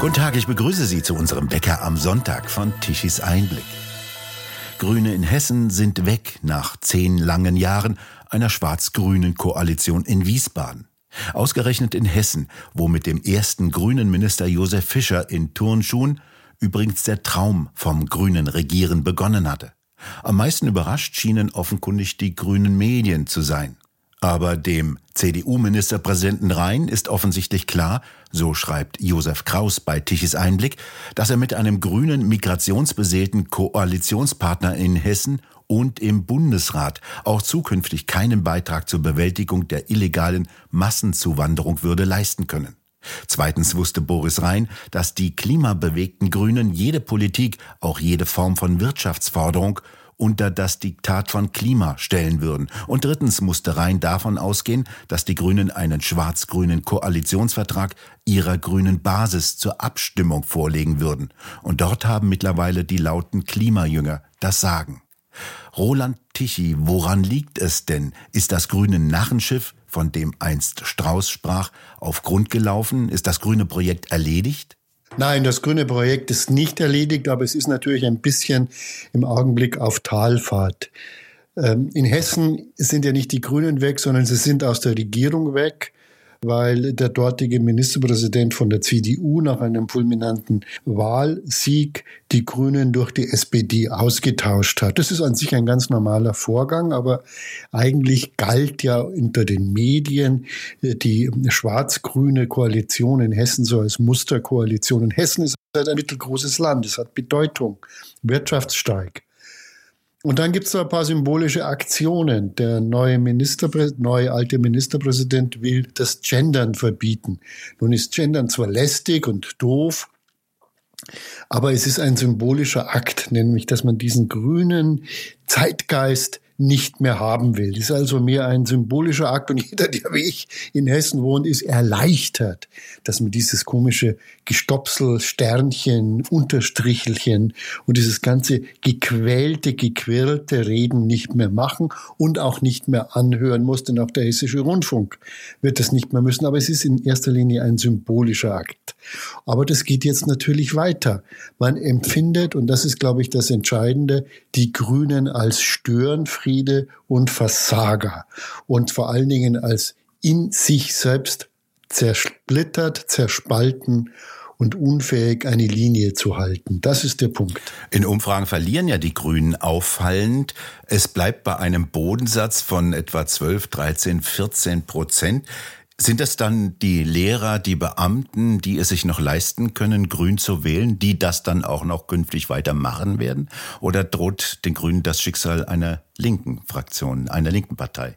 Guten Tag, ich begrüße Sie zu unserem Bäcker am Sonntag von Tischis Einblick. Grüne in Hessen sind weg nach zehn langen Jahren einer schwarz-grünen Koalition in Wiesbaden. Ausgerechnet in Hessen, wo mit dem ersten grünen Minister Josef Fischer in Turnschuhen übrigens der Traum vom grünen Regieren begonnen hatte. Am meisten überrascht schienen offenkundig die grünen Medien zu sein. Aber dem CDU-Ministerpräsidenten Rhein ist offensichtlich klar, so schreibt Josef Kraus bei Tichys Einblick, dass er mit einem grünen migrationsbeseelten Koalitionspartner in Hessen und im Bundesrat auch zukünftig keinen Beitrag zur Bewältigung der illegalen Massenzuwanderung würde leisten können. Zweitens wusste Boris Rhein, dass die klimabewegten Grünen jede Politik, auch jede Form von Wirtschaftsforderung unter das Diktat von Klima stellen würden. Und drittens musste Rhein davon ausgehen, dass die Grünen einen schwarz-grünen Koalitionsvertrag ihrer grünen Basis zur Abstimmung vorlegen würden. Und dort haben mittlerweile die lauten Klimajünger das Sagen. Roland Tichy, woran liegt es denn? Ist das grüne Narrenschiff, von dem einst Strauß sprach, auf Grund gelaufen? Ist das grüne Projekt erledigt? Nein, das grüne Projekt ist nicht erledigt, aber es ist natürlich ein bisschen im Augenblick auf Talfahrt. Ähm, in Hessen sind ja nicht die Grünen weg, sondern sie sind aus der Regierung weg weil der dortige Ministerpräsident von der CDU nach einem fulminanten Wahlsieg die Grünen durch die SPD ausgetauscht hat. Das ist an sich ein ganz normaler Vorgang, aber eigentlich galt ja unter den Medien äh, die schwarz-grüne Koalition in Hessen so als Musterkoalition. Und Hessen ist halt ein mittelgroßes Land, es hat Bedeutung, wirtschaftsstark. Und dann gibt es da ein paar symbolische Aktionen. Der neue, Ministerpräsident, neue alte Ministerpräsident will das Gendern verbieten. Nun ist Gendern zwar lästig und doof, aber es ist ein symbolischer Akt, nämlich dass man diesen grünen Zeitgeist nicht mehr haben will. Das ist also mehr ein symbolischer Akt und jeder, der wie ich in Hessen wohnt, ist erleichtert, dass man dieses komische Gestopsel, Sternchen, Unterstrichelchen und dieses ganze gequälte, gequirlte Reden nicht mehr machen und auch nicht mehr anhören muss, denn auch der hessische Rundfunk wird das nicht mehr müssen. Aber es ist in erster Linie ein symbolischer Akt. Aber das geht jetzt natürlich weiter. Man empfindet, und das ist, glaube ich, das Entscheidende, die Grünen als Störenfriede und Versager und vor allen Dingen als in sich selbst zersplittert, zerspalten und unfähig, eine Linie zu halten. Das ist der Punkt. In Umfragen verlieren ja die Grünen auffallend. Es bleibt bei einem Bodensatz von etwa 12, 13, 14 Prozent. Sind das dann die Lehrer, die Beamten, die es sich noch leisten können, grün zu wählen, die das dann auch noch künftig weitermachen werden? Oder droht den Grünen das Schicksal einer linken Fraktion, einer linken Partei?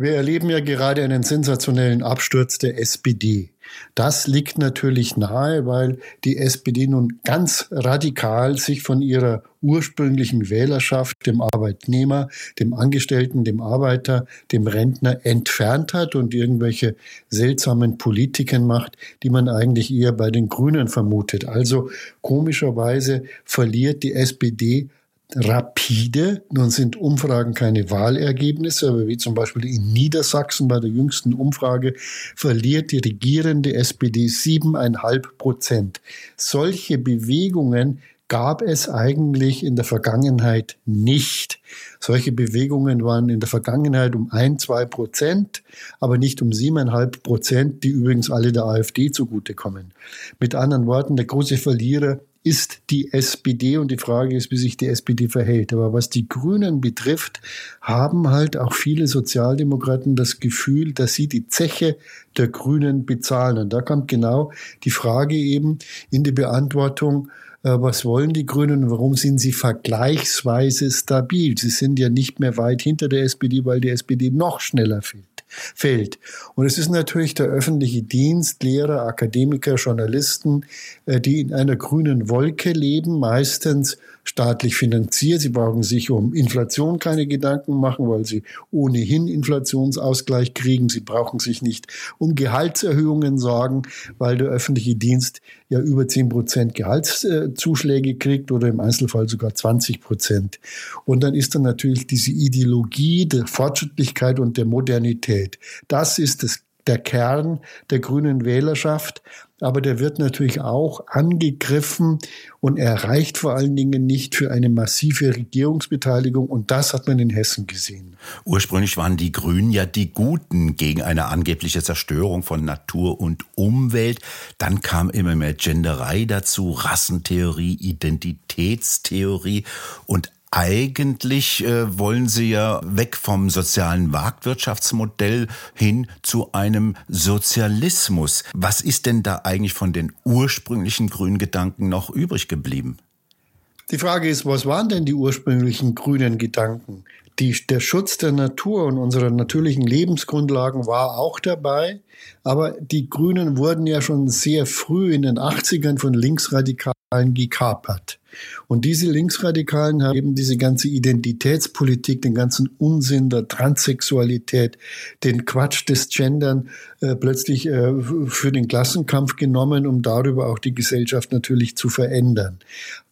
Wir erleben ja gerade einen sensationellen Absturz der SPD. Das liegt natürlich nahe, weil die SPD nun ganz radikal sich von ihrer ursprünglichen Wählerschaft, dem Arbeitnehmer, dem Angestellten, dem Arbeiter, dem Rentner entfernt hat und irgendwelche seltsamen Politiken macht, die man eigentlich eher bei den Grünen vermutet. Also komischerweise verliert die SPD rapide. Nun sind Umfragen keine Wahlergebnisse, aber wie zum Beispiel in Niedersachsen bei der jüngsten Umfrage verliert die regierende SPD siebeneinhalb Prozent. Solche Bewegungen gab es eigentlich in der Vergangenheit nicht. Solche Bewegungen waren in der Vergangenheit um ein, zwei Prozent, aber nicht um siebeneinhalb Prozent, die übrigens alle der AfD zugutekommen. Mit anderen Worten, der große Verlierer ist die SPD und die Frage ist, wie sich die SPD verhält. Aber was die Grünen betrifft, haben halt auch viele Sozialdemokraten das Gefühl, dass sie die Zeche der Grünen bezahlen. Und da kommt genau die Frage eben in die Beantwortung, äh, was wollen die Grünen warum sind sie vergleichsweise stabil? Sie sind ja nicht mehr weit hinter der SPD, weil die SPD noch schneller fällt fällt. Und es ist natürlich der öffentliche Dienst, Lehrer, Akademiker, Journalisten, äh, die in einer grünen Wolke leben, meistens staatlich finanziert. Sie brauchen sich um Inflation keine Gedanken machen, weil sie ohnehin Inflationsausgleich kriegen. Sie brauchen sich nicht um Gehaltserhöhungen sorgen, weil der öffentliche Dienst ja über 10 Prozent Gehaltszuschläge kriegt oder im Einzelfall sogar 20 Prozent. Und dann ist dann natürlich diese Ideologie der Fortschrittlichkeit und der Modernität. Das ist das der Kern der grünen Wählerschaft aber der wird natürlich auch angegriffen und er reicht vor allen Dingen nicht für eine massive Regierungsbeteiligung und das hat man in Hessen gesehen. Ursprünglich waren die Grünen ja die Guten gegen eine angebliche Zerstörung von Natur und Umwelt. Dann kam immer mehr Genderei dazu, Rassentheorie, Identitätstheorie und eigentlich äh, wollen Sie ja weg vom sozialen Marktwirtschaftsmodell hin zu einem Sozialismus. Was ist denn da eigentlich von den ursprünglichen grünen Gedanken noch übrig geblieben? Die Frage ist, was waren denn die ursprünglichen grünen Gedanken? Die, der Schutz der Natur und unserer natürlichen Lebensgrundlagen war auch dabei, aber die Grünen wurden ja schon sehr früh in den 80ern von Linksradikalen gekapert. Und diese Linksradikalen haben eben diese ganze Identitätspolitik, den ganzen Unsinn der Transsexualität, den Quatsch des Gendern äh, plötzlich äh, für den Klassenkampf genommen, um darüber auch die Gesellschaft natürlich zu verändern.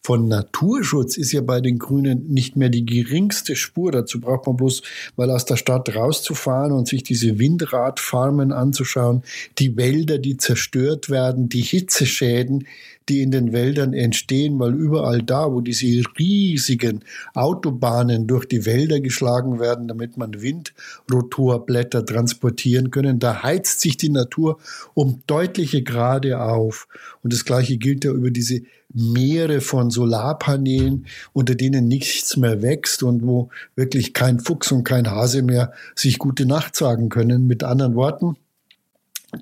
Von Naturschutz ist ja bei den Grünen nicht mehr die geringste Spur. Dazu braucht man bloß mal aus der Stadt rauszufahren und sich diese Windradfarmen anzuschauen, die Wälder, die zerstört werden, die Hitzeschäden, die in den Wäldern entstehen, weil überall da, wo diese riesigen Autobahnen durch die Wälder geschlagen werden, damit man Windrotorblätter transportieren können, da heizt sich die Natur um deutliche Grade auf. Und das Gleiche gilt ja über diese Meere von Solarpanelen, unter denen nichts mehr wächst und wo wirklich kein Fuchs und kein Hase mehr sich gute Nacht sagen können. Mit anderen Worten,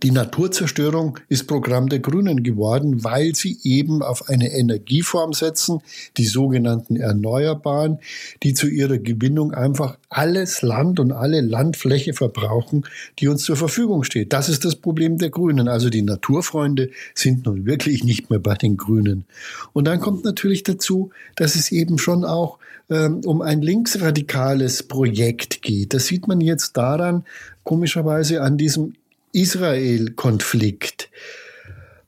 die Naturzerstörung ist Programm der Grünen geworden, weil sie eben auf eine Energieform setzen, die sogenannten Erneuerbaren, die zu ihrer Gewinnung einfach alles Land und alle Landfläche verbrauchen, die uns zur Verfügung steht. Das ist das Problem der Grünen. Also die Naturfreunde sind nun wirklich nicht mehr bei den Grünen. Und dann kommt natürlich dazu, dass es eben schon auch ähm, um ein linksradikales Projekt geht. Das sieht man jetzt daran, komischerweise an diesem Israel-Konflikt.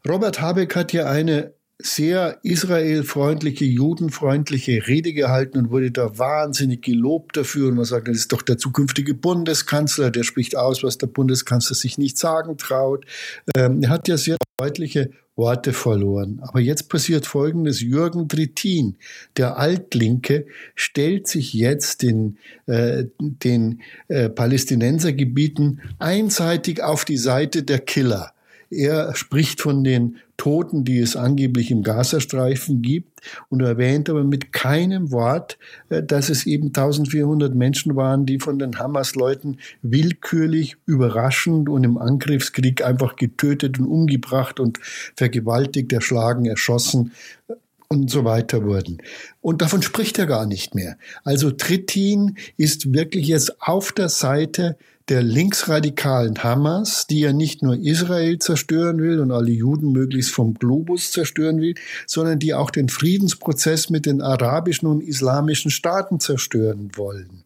Robert Habeck hat ja eine sehr israelfreundliche, judenfreundliche Rede gehalten und wurde da wahnsinnig gelobt dafür. Und man sagt, das ist doch der zukünftige Bundeskanzler, der spricht aus, was der Bundeskanzler sich nicht sagen traut. Ähm, er hat ja sehr deutliche Worte verloren. Aber jetzt passiert Folgendes. Jürgen Trittin, der Altlinke, stellt sich jetzt den, äh, den äh, Palästinensergebieten einseitig auf die Seite der Killer. Er spricht von den Toten, die es angeblich im Gazastreifen gibt und erwähnt aber mit keinem Wort, äh, dass es eben 1400 Menschen waren, die von den Hamas-Leuten willkürlich, überraschend und im Angriffskrieg einfach getötet und umgebracht und vergewaltigt, erschlagen, erschossen und so weiter wurden. Und davon spricht er gar nicht mehr. Also Trittin ist wirklich jetzt auf der Seite der linksradikalen Hamas, die ja nicht nur Israel zerstören will und alle Juden möglichst vom Globus zerstören will, sondern die auch den Friedensprozess mit den arabischen und islamischen Staaten zerstören wollen.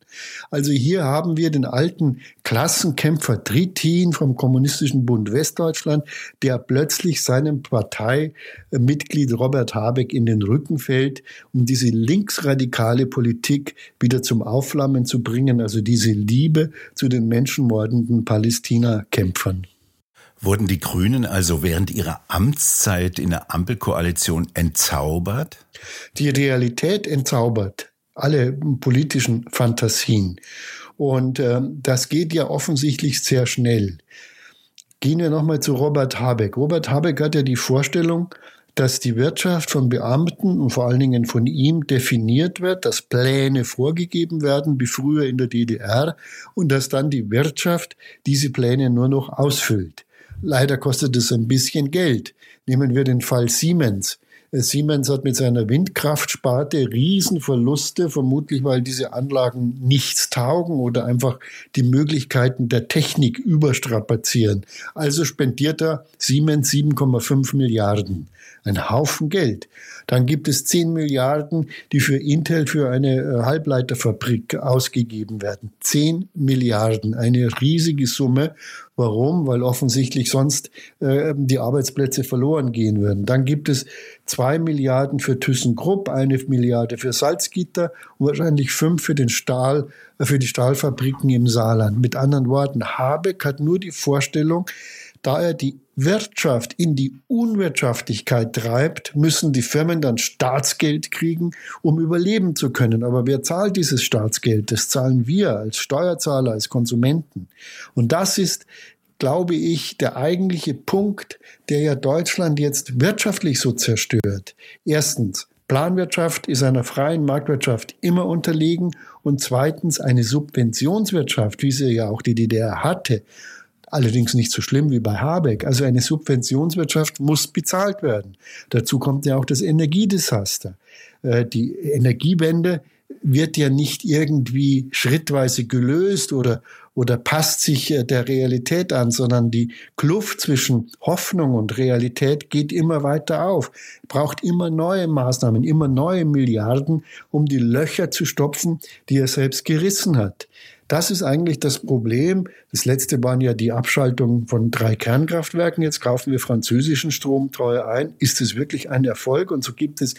Also hier haben wir den alten Klassenkämpfer Trittin vom Kommunistischen Bund Westdeutschland, der plötzlich seinem Parteimitglied Robert Habeck in den Rücken fällt, um diese linksradikale Politik wieder zum Aufflammen zu bringen, also diese Liebe zu den menschenmordenden Palästina-Kämpfern. Wurden die Grünen also während ihrer Amtszeit in der Ampelkoalition entzaubert? Die Realität entzaubert alle politischen Fantasien. Und äh, das geht ja offensichtlich sehr schnell. Gehen wir nochmal zu Robert Habeck. Robert Habeck hat ja die Vorstellung, dass die Wirtschaft von Beamten und vor allen Dingen von ihm definiert wird, dass Pläne vorgegeben werden, wie früher in der DDR, und dass dann die Wirtschaft diese Pläne nur noch ausfüllt. Leider kostet es ein bisschen Geld. Nehmen wir den Fall Siemens. Siemens hat mit seiner Windkraftsparte Riesenverluste, vermutlich weil diese Anlagen nichts taugen oder einfach die Möglichkeiten der Technik überstrapazieren. Also spendiert er Siemens 7,5 Milliarden. Ein Haufen Geld. Dann gibt es 10 Milliarden, die für Intel für eine äh, Halbleiterfabrik ausgegeben werden. 10 Milliarden, eine riesige Summe Warum? Weil offensichtlich sonst äh, die Arbeitsplätze verloren gehen würden. Dann gibt es zwei Milliarden für ThyssenKrupp, eine Milliarde für Salzgitter und wahrscheinlich fünf für den Stahl, äh, für die Stahlfabriken im Saarland. Mit anderen Worten, Habeck hat nur die Vorstellung, da er die Wirtschaft in die Unwirtschaftlichkeit treibt, müssen die Firmen dann Staatsgeld kriegen, um überleben zu können. Aber wer zahlt dieses Staatsgeld? Das zahlen wir als Steuerzahler, als Konsumenten. Und das ist, glaube ich, der eigentliche Punkt, der ja Deutschland jetzt wirtschaftlich so zerstört. Erstens, Planwirtschaft ist einer freien Marktwirtschaft immer unterlegen und zweitens eine Subventionswirtschaft, wie sie ja auch die DDR hatte, Allerdings nicht so schlimm wie bei Habeck. Also eine Subventionswirtschaft muss bezahlt werden. Dazu kommt ja auch das Energiedesaster. Äh, die Energiewende wird ja nicht irgendwie schrittweise gelöst oder, oder passt sich äh, der Realität an, sondern die Kluft zwischen Hoffnung und Realität geht immer weiter auf. Braucht immer neue Maßnahmen, immer neue Milliarden, um die Löcher zu stopfen, die er selbst gerissen hat. Das ist eigentlich das Problem. Das letzte waren ja die Abschaltung von drei Kernkraftwerken. Jetzt kaufen wir französischen Strom teuer ein. Ist es wirklich ein Erfolg? Und so gibt es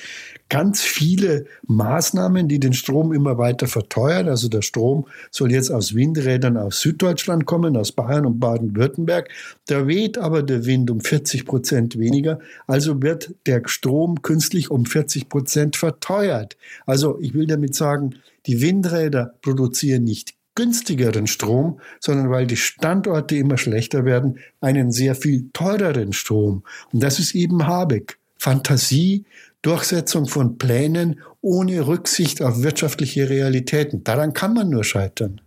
ganz viele Maßnahmen, die den Strom immer weiter verteuern. Also der Strom soll jetzt aus Windrädern aus Süddeutschland kommen, aus Bayern und Baden-Württemberg. Da weht aber der Wind um 40 Prozent weniger. Also wird der Strom künstlich um 40 Prozent verteuert. Also ich will damit sagen, die Windräder produzieren nicht günstigeren Strom, sondern weil die Standorte immer schlechter werden, einen sehr viel teureren Strom. Und das ist eben Habeck. Fantasie, Durchsetzung von Plänen ohne Rücksicht auf wirtschaftliche Realitäten. Daran kann man nur scheitern.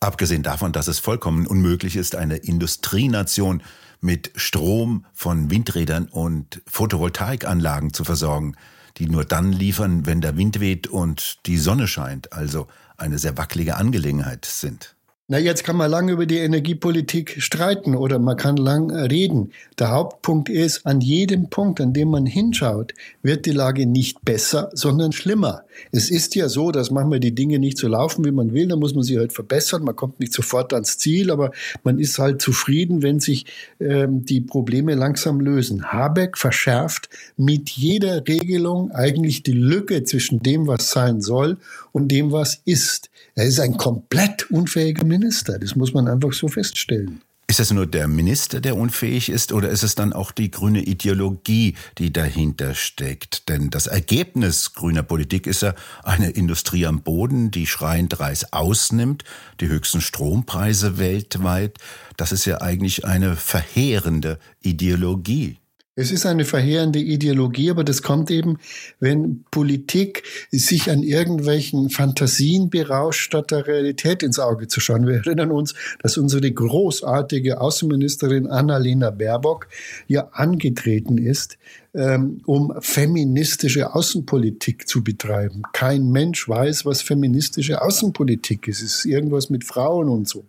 Abgesehen davon, dass es vollkommen unmöglich ist, eine Industrienation mit Strom von Windrädern und Photovoltaikanlagen zu versorgen, die nur dann liefern, wenn der Wind weht und die Sonne scheint. Also eine sehr wackelige Angelegenheit sind. Na, jetzt kann man lange über die Energiepolitik streiten oder man kann lang reden. Der Hauptpunkt ist, an jedem Punkt, an dem man hinschaut, wird die Lage nicht besser, sondern schlimmer. Es ist ja so, dass manchmal die Dinge nicht so laufen, wie man will, dann muss man sie halt verbessern. Man kommt nicht sofort ans Ziel, aber man ist halt zufrieden, wenn sich ähm, die Probleme langsam lösen. Habeck verschärft mit jeder Regelung eigentlich die Lücke zwischen dem, was sein soll und dem, was ist. Er ist ein komplett unfähiger Minister. Das muss man einfach so feststellen. Ist es nur der Minister, der unfähig ist, oder ist es dann auch die grüne Ideologie, die dahinter steckt? Denn das Ergebnis grüner Politik ist ja eine Industrie am Boden, die schreiend Reis ausnimmt, die höchsten Strompreise weltweit. Das ist ja eigentlich eine verheerende Ideologie. Es ist eine verheerende Ideologie, aber das kommt eben, wenn Politik sich an irgendwelchen Fantasien berauscht, statt der Realität ins Auge zu schauen. Wir erinnern uns, dass unsere großartige Außenministerin Annalena Baerbock ja angetreten ist um feministische Außenpolitik zu betreiben. Kein Mensch weiß, was feministische Außenpolitik ist. Es ist irgendwas mit Frauen und so.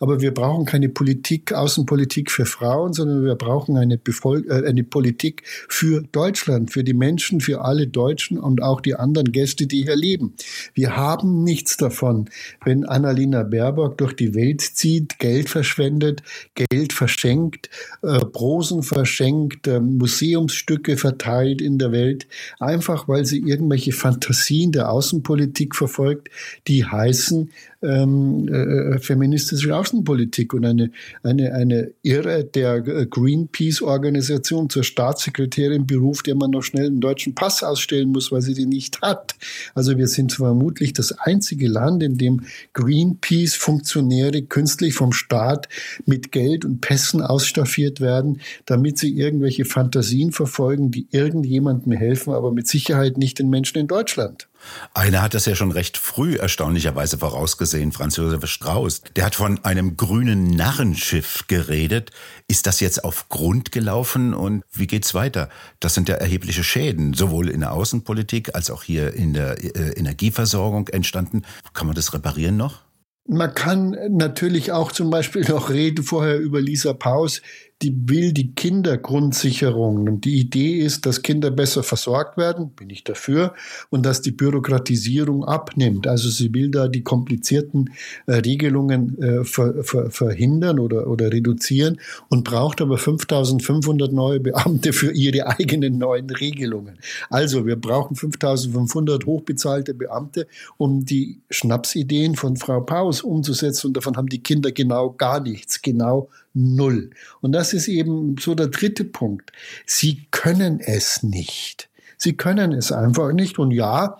Aber wir brauchen keine Politik, Außenpolitik für Frauen, sondern wir brauchen eine, Bevol äh, eine Politik für Deutschland, für die Menschen, für alle Deutschen und auch die anderen Gäste, die hier leben. Wir haben nichts davon, wenn Annalena Baerbock durch die Welt zieht, Geld verschwendet, Geld verschenkt, äh, Prosen verschenkt, äh, Museumsstücke Stücke verteilt in der Welt, einfach weil sie irgendwelche Fantasien der Außenpolitik verfolgt, die heißen, ähm, äh, feministische Außenpolitik und eine, eine, eine Irre der Greenpeace-Organisation zur Staatssekretärin beruft, der man noch schnell einen deutschen Pass ausstellen muss, weil sie den nicht hat. Also wir sind vermutlich das einzige Land, in dem Greenpeace-Funktionäre künstlich vom Staat mit Geld und Pässen ausstaffiert werden, damit sie irgendwelche Fantasien verfolgen, die irgendjemandem helfen, aber mit Sicherheit nicht den Menschen in Deutschland. Einer hat das ja schon recht früh erstaunlicherweise vorausgesehen, Franz Josef Strauß. Der hat von einem grünen Narrenschiff geredet. Ist das jetzt auf Grund gelaufen und wie geht's weiter? Das sind ja erhebliche Schäden, sowohl in der Außenpolitik als auch hier in der äh, Energieversorgung entstanden. Kann man das reparieren noch? Man kann natürlich auch zum Beispiel noch reden vorher über Lisa Paus, die will die Kindergrundsicherung. Und die Idee ist, dass Kinder besser versorgt werden, bin ich dafür, und dass die Bürokratisierung abnimmt. Also sie will da die komplizierten äh, Regelungen äh, ver, ver, verhindern oder, oder reduzieren und braucht aber 5500 neue Beamte für ihre eigenen neuen Regelungen. Also wir brauchen 5500 hochbezahlte Beamte, um die Schnapsideen von Frau Paus umzusetzen. Und davon haben die Kinder genau gar nichts, genau null. Und das ist eben so der dritte Punkt. Sie können es nicht. Sie können es einfach nicht. Und ja,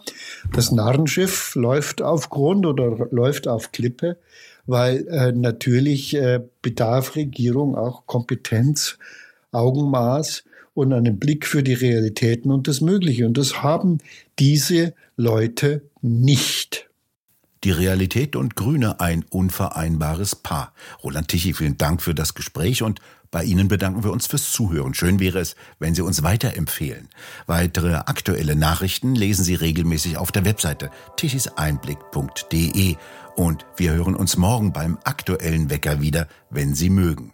das Narrenschiff läuft auf Grund oder läuft auf Klippe, weil äh, natürlich äh, bedarf Regierung auch Kompetenz, Augenmaß und einen Blick für die Realitäten und das Mögliche. Und das haben diese Leute nicht. Die Realität und Grüne ein unvereinbares Paar. Roland Tichy, vielen Dank für das Gespräch und bei Ihnen bedanken wir uns fürs Zuhören. Schön wäre es, wenn Sie uns weiterempfehlen. Weitere aktuelle Nachrichten lesen Sie regelmäßig auf der Webseite tichiseinblick.de und wir hören uns morgen beim aktuellen Wecker wieder, wenn Sie mögen.